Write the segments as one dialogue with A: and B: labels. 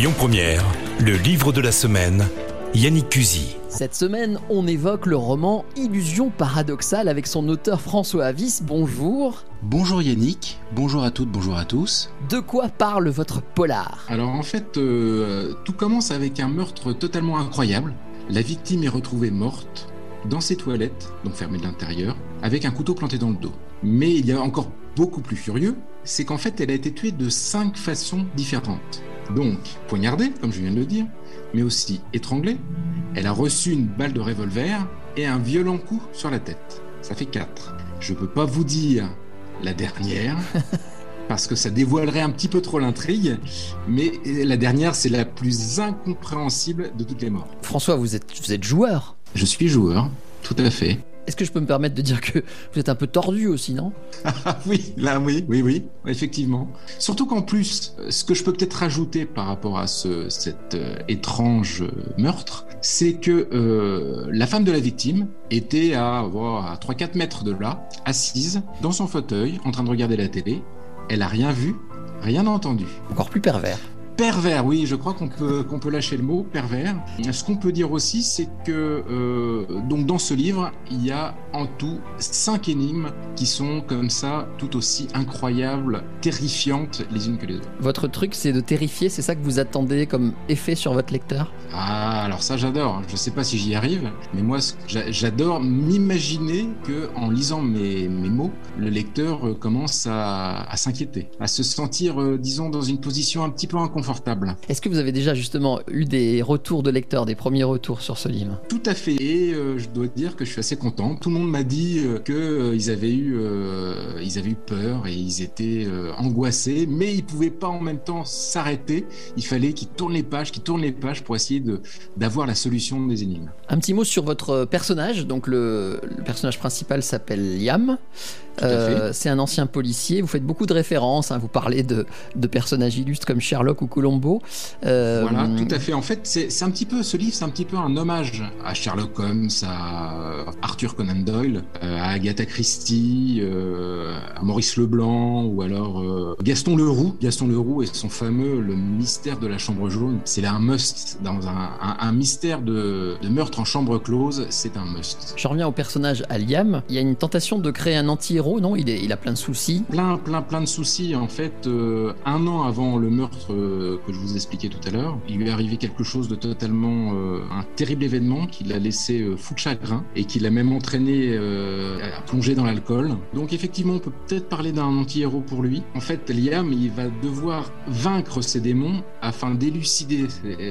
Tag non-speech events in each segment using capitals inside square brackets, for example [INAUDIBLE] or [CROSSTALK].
A: Lyon Première, le livre de la semaine, Yannick Cusy.
B: Cette semaine, on évoque le roman Illusion paradoxale avec son auteur François Avis. Bonjour.
C: Bonjour Yannick, bonjour à toutes, bonjour à tous.
B: De quoi parle votre polar?
C: Alors en fait, euh, tout commence avec un meurtre totalement incroyable. La victime est retrouvée morte dans ses toilettes, donc fermées de l'intérieur, avec un couteau planté dans le dos. Mais il y a encore beaucoup plus furieux, c'est qu'en fait elle a été tuée de cinq façons différentes. Donc poignardée, comme je viens de le dire, mais aussi étranglée. Elle a reçu une balle de revolver et un violent coup sur la tête. Ça fait quatre. Je peux pas vous dire la dernière. [LAUGHS] parce que ça dévoilerait un petit peu trop l'intrigue, mais la dernière, c'est la plus incompréhensible de toutes les morts.
B: François, vous êtes, vous êtes joueur
C: Je suis joueur, tout à fait.
B: Est-ce que je peux me permettre de dire que vous êtes un peu tordu aussi, non?
C: Ah [LAUGHS] oui, là oui, oui, oui, effectivement. Surtout qu'en plus, ce que je peux peut-être rajouter par rapport à ce, cet euh, étrange meurtre, c'est que euh, la femme de la victime était à, à 3-4 mètres de là, assise dans son fauteuil, en train de regarder la télé. Elle a rien vu, rien entendu.
B: Encore plus pervers.
C: Pervers, oui, je crois qu'on peut, qu'on peut lâcher le mot pervers. Ce qu'on peut dire aussi, c'est que euh, donc dans ce livre, il y a en tout cinq énigmes qui sont comme ça, tout aussi incroyables, terrifiantes les unes que les autres.
B: Votre truc, c'est de terrifier, c'est ça que vous attendez comme effet sur votre lecteur?
C: Ah, alors ça, j'adore. Je sais pas si j'y arrive, mais moi, j'adore m'imaginer que en lisant mes, mes, mots, le lecteur euh, commence à, à s'inquiéter, à se sentir, euh, disons, dans une position un petit peu inconfortable
B: est-ce que vous avez déjà justement eu des retours de lecteurs, des premiers retours sur ce livre?
C: Tout à fait. Et euh, je dois dire que je suis assez content. Tout le monde m'a dit euh, qu'ils euh, avaient eu, ils avaient eu peur et ils étaient angoissés, mais ils pouvaient pas en même temps s'arrêter. Il fallait qu'ils tournent les pages, qu'ils tournent les pages pour essayer d'avoir la solution des énigmes.
B: Un petit mot sur votre personnage. Donc le, le personnage principal s'appelle Liam. c'est un ancien policier. Vous faites beaucoup de références. Hein. Vous parlez de, de personnages illustres comme Sherlock ou Colombo.
C: Euh, voilà, tout à fait. En fait, c'est un petit peu ce livre, c'est un petit peu un hommage à Sherlock Holmes, à Arthur Conan Doyle, euh, à Agatha Christie, euh, à Maurice Leblanc ou alors Gaston Leroux. Gaston Leroux et son fameux Le mystère de la chambre jaune. C'est un must dans un, un, mystère de, de, meurtre en chambre close. C'est un must.
B: Je reviens au personnage à Liam. Il y a une tentation de créer un anti-héros, non? Il, est, il a plein de soucis.
C: Plein, plein, plein de soucis. En fait, un an avant le meurtre que je vous expliquais tout à l'heure. Il lui est arrivé quelque chose de totalement euh, un terrible événement qui l'a laissé euh, fou de chagrin et qui l'a même entraîné euh, à plonger dans l'alcool. Donc effectivement, on peut peut-être parler d'un anti-héros pour lui. En fait, Liam, il va devoir vaincre ses démons afin d'élucider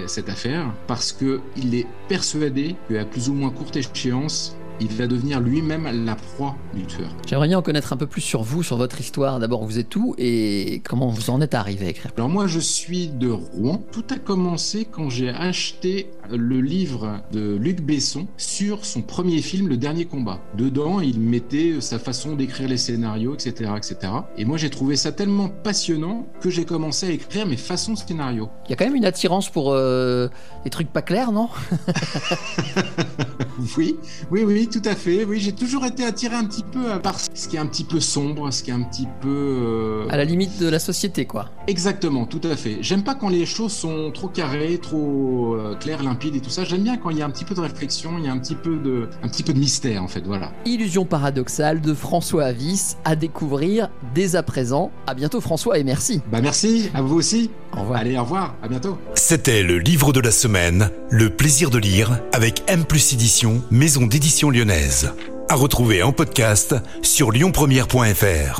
C: cette affaire parce que il est persuadé qu'à plus ou moins courte échéance, il va devenir lui-même la proie du tueur.
B: J'aimerais bien en connaître un peu plus sur vous, sur votre histoire. D'abord, vous êtes où et comment vous en êtes arrivé à écrire?
C: Alors moi, je suis de Rouen. Tout a commencé quand j'ai acheté le livre de Luc Besson sur son premier film, Le Dernier Combat. Dedans, il mettait sa façon d'écrire les scénarios, etc., etc. Et moi, j'ai trouvé ça tellement passionnant que j'ai commencé à écrire mes façons scénarios.
B: Il y a quand même une attirance pour euh, des trucs pas clairs, non? [LAUGHS] [LAUGHS]
C: Oui, oui, oui, tout à fait. Oui, j'ai toujours été attiré un petit peu par ce qui est un petit peu sombre, ce qui est un petit peu... Euh,
B: à la limite de la société, quoi.
C: Exactement, tout à fait. J'aime pas quand les choses sont trop carrées, trop euh, claires, limpides et tout ça. J'aime bien quand il y a un petit peu de réflexion, il y a un petit peu de, un petit peu de mystère, en fait, voilà.
B: Illusion paradoxale de François Avis à découvrir dès à présent. À bientôt François et merci.
C: Bah merci, à vous aussi.
B: Au revoir.
C: Allez, au revoir, à bientôt.
A: C'était le livre de la semaine, Le plaisir de lire, avec M plus édition, maison d'édition lyonnaise. À retrouver en podcast sur lyonpremière.fr.